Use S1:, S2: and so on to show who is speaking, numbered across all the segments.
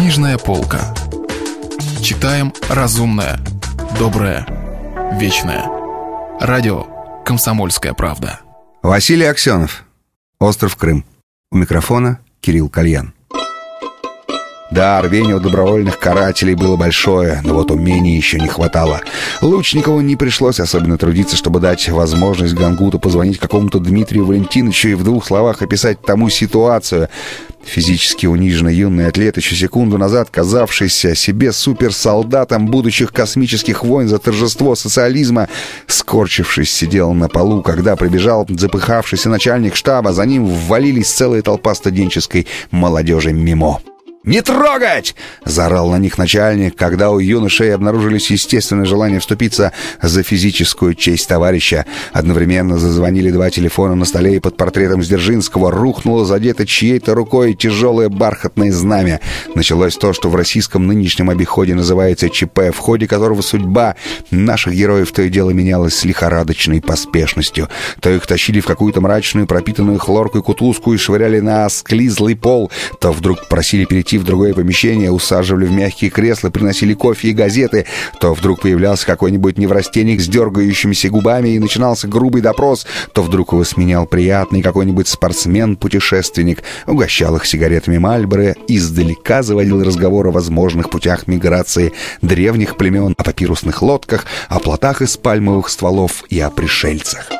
S1: Книжная полка. Читаем разумное, доброе, вечное. Радио «Комсомольская правда».
S2: Василий Аксенов. Остров Крым. У микрофона Кирилл Кальян. Да, рвение у добровольных карателей было большое, но вот умений еще не хватало. Лучникову не пришлось особенно трудиться, чтобы дать возможность Гангуту позвонить какому-то Дмитрию Валентиновичу и в двух словах описать тому ситуацию. Физически униженный юный атлет, еще секунду назад казавшийся себе суперсолдатом будущих космических войн за торжество социализма, скорчившись, сидел на полу, когда прибежал запыхавшийся начальник штаба, за ним ввалились целая толпа студенческой молодежи мимо. «Не трогать!» — заорал на них начальник, когда у юношей обнаружились естественное желание вступиться за физическую честь товарища. Одновременно зазвонили два телефона на столе, и под портретом Сдержинского рухнуло задето чьей-то рукой тяжелое бархатное знамя. Началось то, что в российском нынешнем обиходе называется ЧП, в ходе которого судьба наших героев то и дело менялась с лихорадочной поспешностью. То их тащили в какую-то мрачную, пропитанную хлоркой кутузку и швыряли на склизлый пол, то вдруг просили перейти в другое помещение, усаживали в мягкие кресла, приносили кофе и газеты, то вдруг появлялся какой-нибудь неврастенник с дергающимися губами и начинался грубый допрос, то вдруг его сменял приятный какой-нибудь спортсмен-путешественник, угощал их сигаретами Мальборо, издалека заводил разговор о возможных путях миграции древних племен, о папирусных лодках, о плотах из пальмовых стволов и о пришельцах.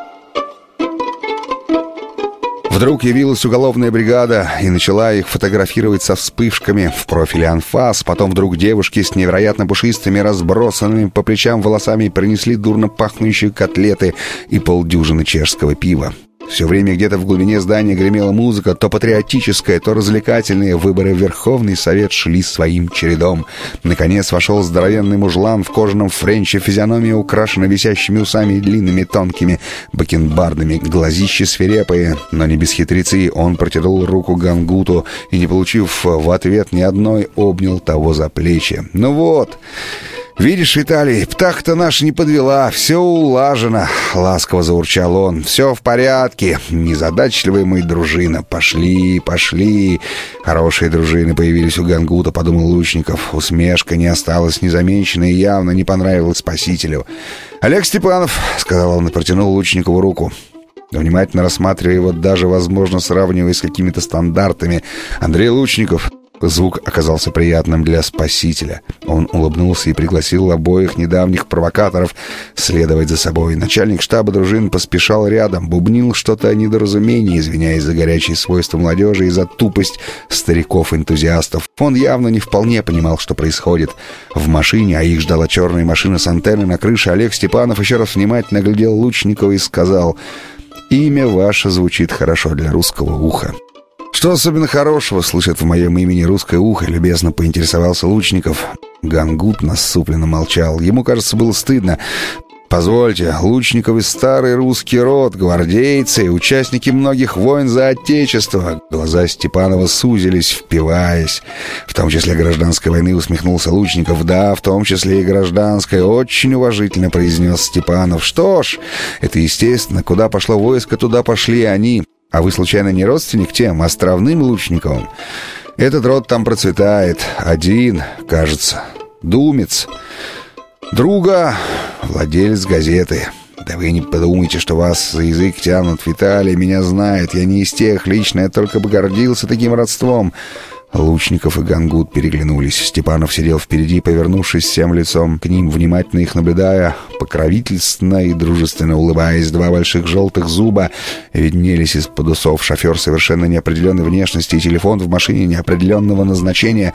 S2: Вдруг явилась уголовная бригада и начала их фотографировать со вспышками в профиле анфас. Потом вдруг девушки с невероятно пушистыми, разбросанными по плечам волосами принесли дурно пахнущие котлеты и полдюжины чешского пива. Все время где-то в глубине здания гремела музыка, то патриотическая, то развлекательная. Выборы в Верховный Совет шли своим чередом. Наконец вошел здоровенный мужлан в кожаном френче, физиономия украшена висящими усами и длинными тонкими бакенбардами, глазища свирепые, но не без хитрецы. Он протянул руку Гангуту и, не получив в ответ ни одной, обнял того за плечи. «Ну вот!» «Видишь, Виталий, птах-то наша не подвела, все улажено», — ласково заурчал он. «Все в порядке, незадачливая мы дружина. Пошли, пошли». Хорошие дружины появились у Гангута, подумал Лучников. Усмешка не осталась незамеченной и явно не понравилась спасителю. «Олег Степанов», — сказал он и протянул Лучникову руку. Внимательно рассматривая его, даже, возможно, сравнивая с какими-то стандартами. Андрей Лучников, Звук оказался приятным для спасителя. Он улыбнулся и пригласил обоих недавних провокаторов следовать за собой. Начальник штаба дружин поспешал рядом, бубнил что-то о недоразумении, извиняясь за горячие свойства молодежи и за тупость стариков-энтузиастов. Он явно не вполне понимал, что происходит. В машине, а их ждала черная машина с антенной на крыше, Олег Степанов еще раз внимательно глядел Лучникова и сказал «Имя ваше звучит хорошо для русского уха». «Что особенно хорошего слышит в моем имени русское ухо?» — любезно поинтересовался Лучников. Гангут насупленно молчал. Ему, кажется, было стыдно. «Позвольте, Лучниковы старый русский род, гвардейцы, участники многих войн за Отечество». Глаза Степанова сузились, впиваясь. В том числе гражданской войны усмехнулся Лучников. «Да, в том числе и гражданской», — очень уважительно произнес Степанов. «Что ж, это естественно. Куда пошло войско, туда пошли они. А вы, случайно, не родственник тем островным лучниковым? Этот род там процветает. Один, кажется. Думец. Друга, владелец газеты. Да вы не подумайте, что вас за язык тянут. Виталий меня знает. Я не из тех лично, я только бы гордился таким родством. Лучников и Гангут переглянулись. Степанов сидел впереди, повернувшись всем лицом к ним, внимательно их наблюдая, покровительственно и дружественно улыбаясь. Два больших желтых зуба виднелись из-под усов. Шофер совершенно неопределенной внешности и телефон в машине неопределенного назначения.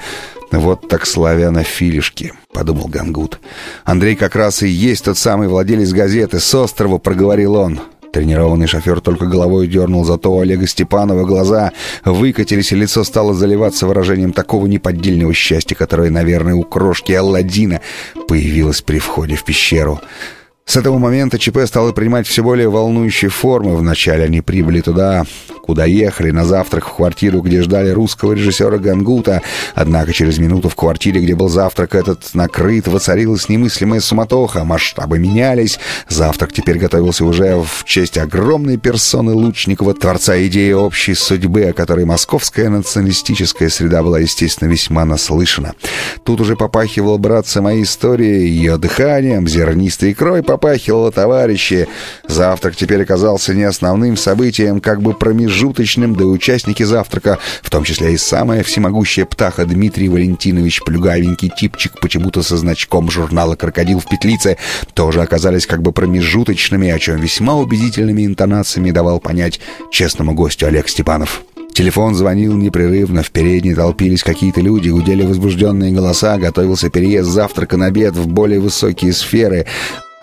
S2: «Вот так славяно-филишки», — подумал Гангут. «Андрей как раз и есть тот самый владелец газеты. С острова проговорил он». Тренированный шофер только головой дернул, зато у Олега Степанова глаза выкатились, и лицо стало заливаться выражением такого неподдельного счастья, которое, наверное, у крошки Алладина появилось при входе в пещеру. С этого момента ЧП стало принимать все более волнующие формы. Вначале они прибыли туда, куда ехали, на завтрак в квартиру, где ждали русского режиссера Гангута. Однако через минуту в квартире, где был завтрак этот накрыт, воцарилась немыслимая суматоха. Масштабы менялись. Завтрак теперь готовился уже в честь огромной персоны Лучникова, творца идеи общей судьбы, о которой московская националистическая среда была, естественно, весьма наслышана. Тут уже попахивал, братцы, моей истории, ее дыханием, зернистой икрой попахивало, товарищи. Завтрак теперь оказался не основным событием, как бы промежуточным, да участники завтрака, в том числе и самая всемогущая птаха Дмитрий Валентинович, плюгавенький типчик, почему-то со значком журнала «Крокодил в петлице», тоже оказались как бы промежуточными, о чем весьма убедительными интонациями давал понять честному гостю Олег Степанов. Телефон звонил непрерывно, в передней толпились какие-то люди, гудели возбужденные голоса, готовился переезд завтрака на обед в более высокие сферы.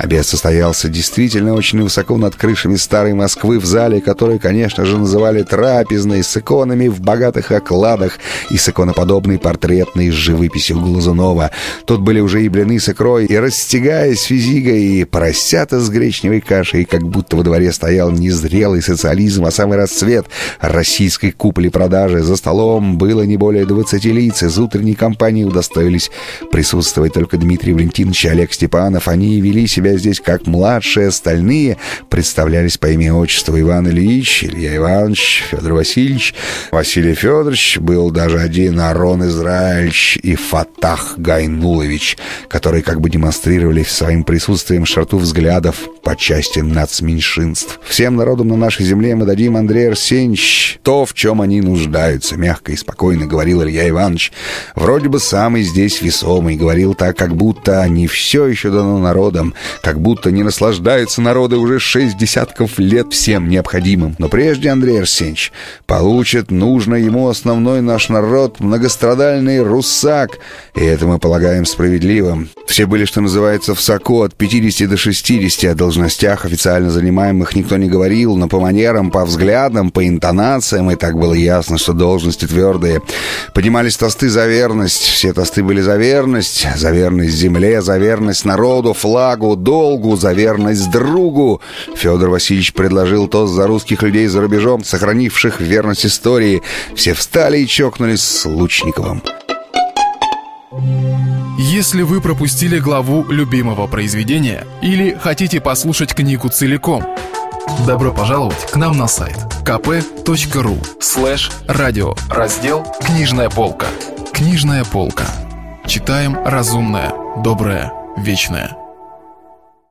S2: Обед состоялся действительно очень высоко над крышами старой Москвы в зале, который, конечно же, называли трапезной, с иконами в богатых окладах и с иконоподобной портретной с живописью Глазунова. Тут были уже и блины с икрой, и растягаясь физигой, и поросята с гречневой кашей, как будто во дворе стоял не зрелый социализм, а самый расцвет российской купли-продажи. За столом было не более 20 лиц, из утренней компании удостоились присутствовать только Дмитрий Валентинович и Олег Степанов. Они вели себя здесь как младшие, остальные представлялись по имени отчеству Иван Ильич, Илья Иванович, Федор Васильевич, Василий Федорович, был даже один Арон Израильевич и Фатах Гайнулович, которые как бы демонстрировали своим присутствием шарту взглядов по части нацменьшинств. Всем народам на нашей земле мы дадим, Андрей Арсеньевич, то, в чем они нуждаются, мягко и спокойно говорил Илья Иванович. Вроде бы самый здесь весомый, говорил так, как будто не все еще дано народам, как будто не наслаждаются народы уже шесть десятков лет всем необходимым. Но прежде, Андрей Арсеньевич, получит нужно ему основной наш народ, многострадальный русак, и это мы полагаем справедливым. Все были, что называется, в соку от 50 до 60, о должностях официально занимаемых никто не говорил, но по манерам, по взглядам, по интонациям, и так было ясно, что должности твердые. Поднимались тосты за верность, все тосты были за верность, за верность земле, за верность народу, флагу, долгу, за верность другу. Федор Васильевич предложил тост за русских людей за рубежом, сохранивших верность истории. Все встали и чокнулись с Лучниковым.
S1: Если вы пропустили главу любимого произведения или хотите послушать книгу целиком, добро пожаловать к нам на сайт kp.ru слэш радио раздел «Книжная полка». Книжная полка. Читаем разумное, доброе, вечное.